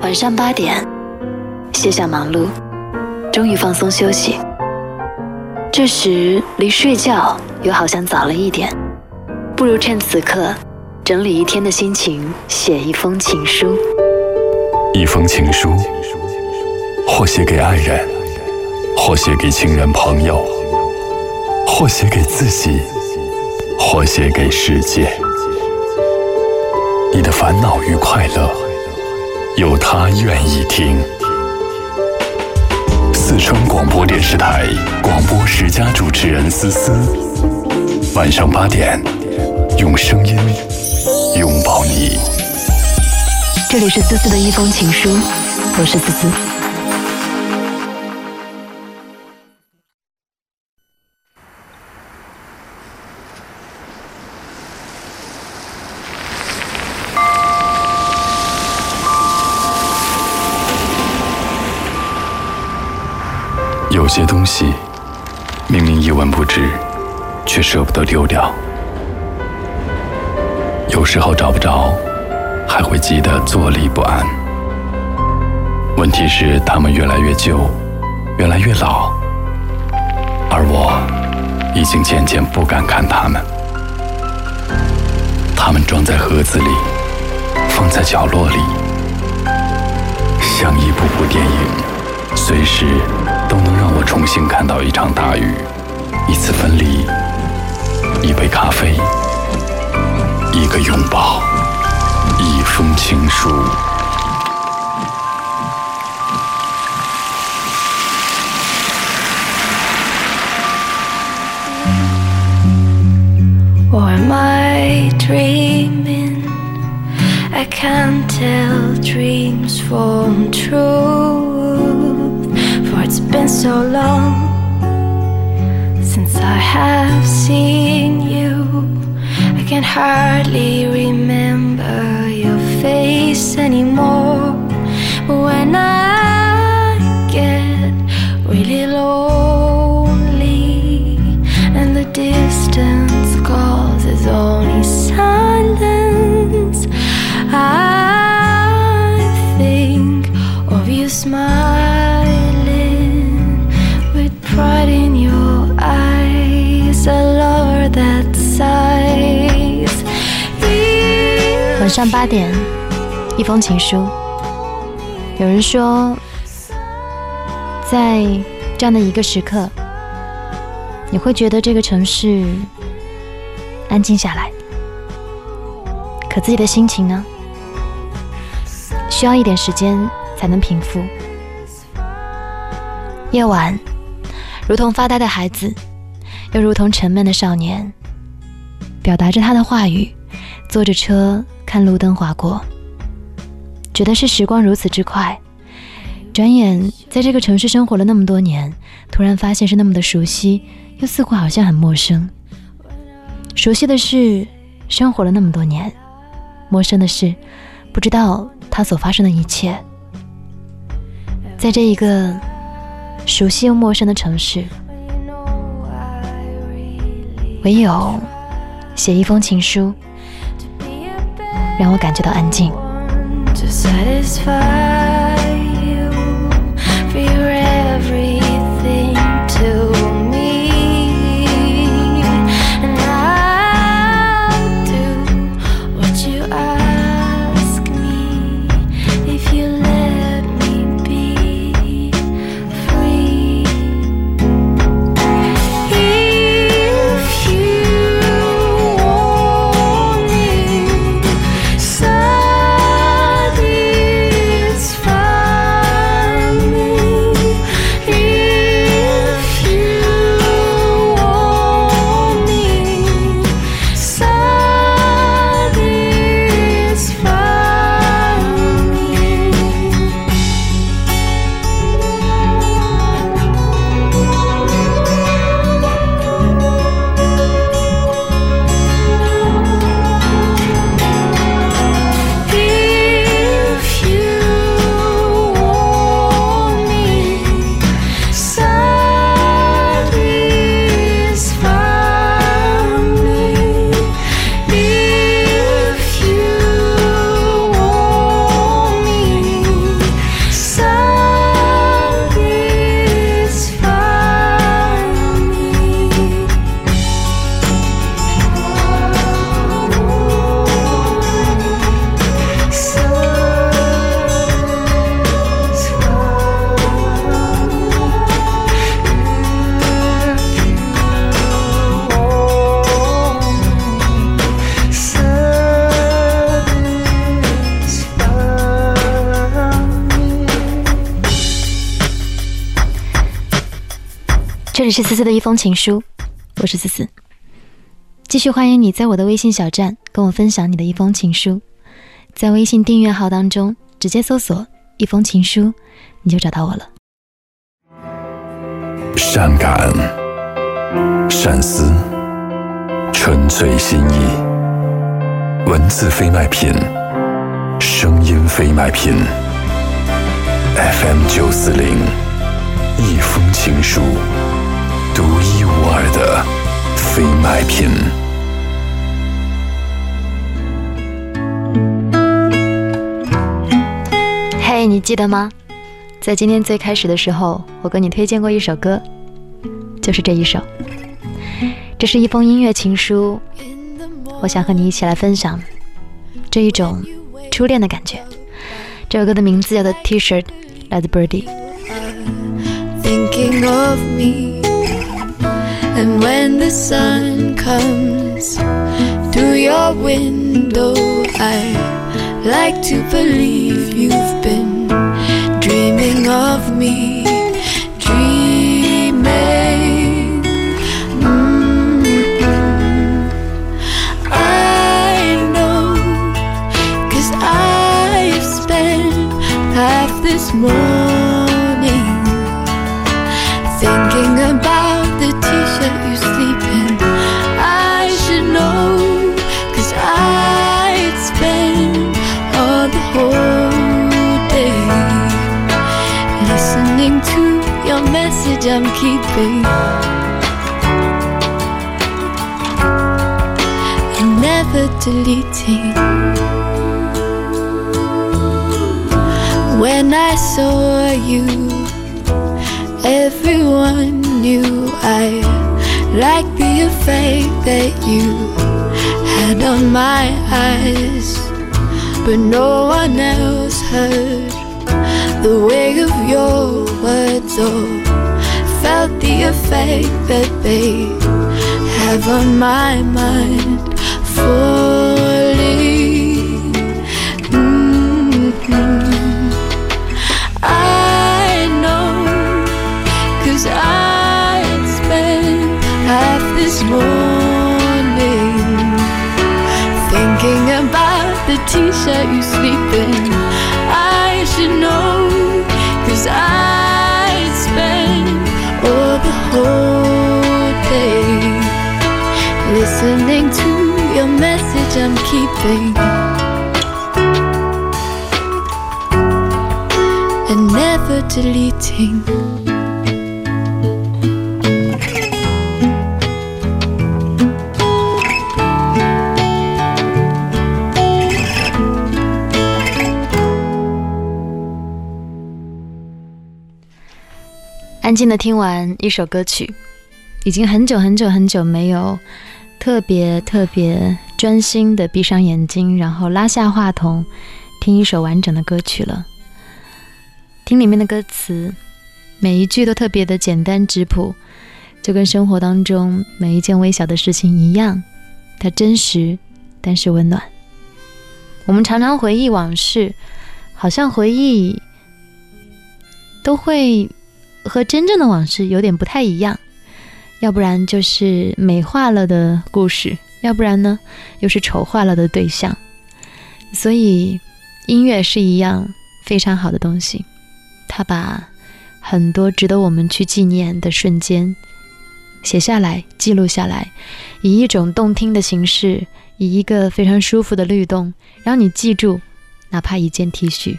晚上八点，卸下忙碌，终于放松休息。这时离睡觉又好像早了一点，不如趁此刻整理一天的心情，写一封情书。一封情书，或写给爱人，或写给亲人朋友，或写给自己，或写给世界。你的烦恼与快乐，有他愿意听。四川广播电视台广播十佳主持人思思，晚上八点，用声音拥抱你。这里是思思的一封情书，我是思思。有些东西明明一文不值，却舍不得丢掉。有时候找不着，还会急得坐立不安。问题是，它们越来越旧，越来越老，而我已经渐渐不敢看它们。它们装在盒子里，放在角落里，像一部部电影，随时。都能让我重新看到一场大雨，一次分离，一杯咖啡，一个拥抱，一封情书。Or am I dreaming? I can't tell dreams from truth. Been so long since I have seen you. I can hardly remember your face anymore. But when I 上八点，一封情书。有人说，在这样的一个时刻，你会觉得这个城市安静下来，可自己的心情呢，需要一点时间才能平复。夜晚，如同发呆的孩子，又如同沉闷的少年，表达着他的话语，坐着车看路灯划过，觉得是时光如此之快。转眼在这个城市生活了那么多年，突然发现是那么的熟悉，又似乎好像很陌生。熟悉的是生活了那么多年，陌生的是不知道它所发生的一切。在这一个熟悉又陌生的城市，唯有写一封情书，让我感觉到安静。这里是思思的一封情书，我是思思。继续欢迎你在我的微信小站跟我分享你的一封情书，在微信订阅号当中直接搜索“一封情书”，你就找到我了。善感、善思、纯粹心意，文字非卖品，声音非卖品。FM 九四零，一封情书，独一无二的非卖品。嘿，你记得吗？在今天最开始的时候，我跟你推荐过一首歌，就是这一首。这是一封音乐情书，我想和你一起来分享这一种初恋的感觉。这首歌的名字叫做《T-shirt》，来自 Birdy。thinking of me. And when the sun comes through your window, I like to believe you've been dreaming of me. I'm keeping. And never deleting. When I saw you Everyone knew I liked the effect that you had on my eyes, but no one else heard the way of your words or felt the effect that they have on my mind. Falling. Mhm. I know Cause I'd spent half this morning Thinking about the t-shirt you sleep in I should know Listening to your message I'm keeping And never deleting《安静的听完一首歌曲，已经很久很久很久没有特别特别专心的闭上眼睛，然后拉下话筒听一首完整的歌曲了。听里面的歌词，每一句都特别的简单质朴，就跟生活当中每一件微小的事情一样，它真实，但是温暖。我们常常回忆往事，好像回忆都会和真正的往事有点不太一样，要不然就是美化了的故事，要不然呢又是丑化了的对象。所以音乐是一样非常好的东西，它把很多值得我们去纪念的瞬间写下来、记录下来，以一种动听的形式，以一个非常舒服的律动，让你记住，哪怕一件 T 恤。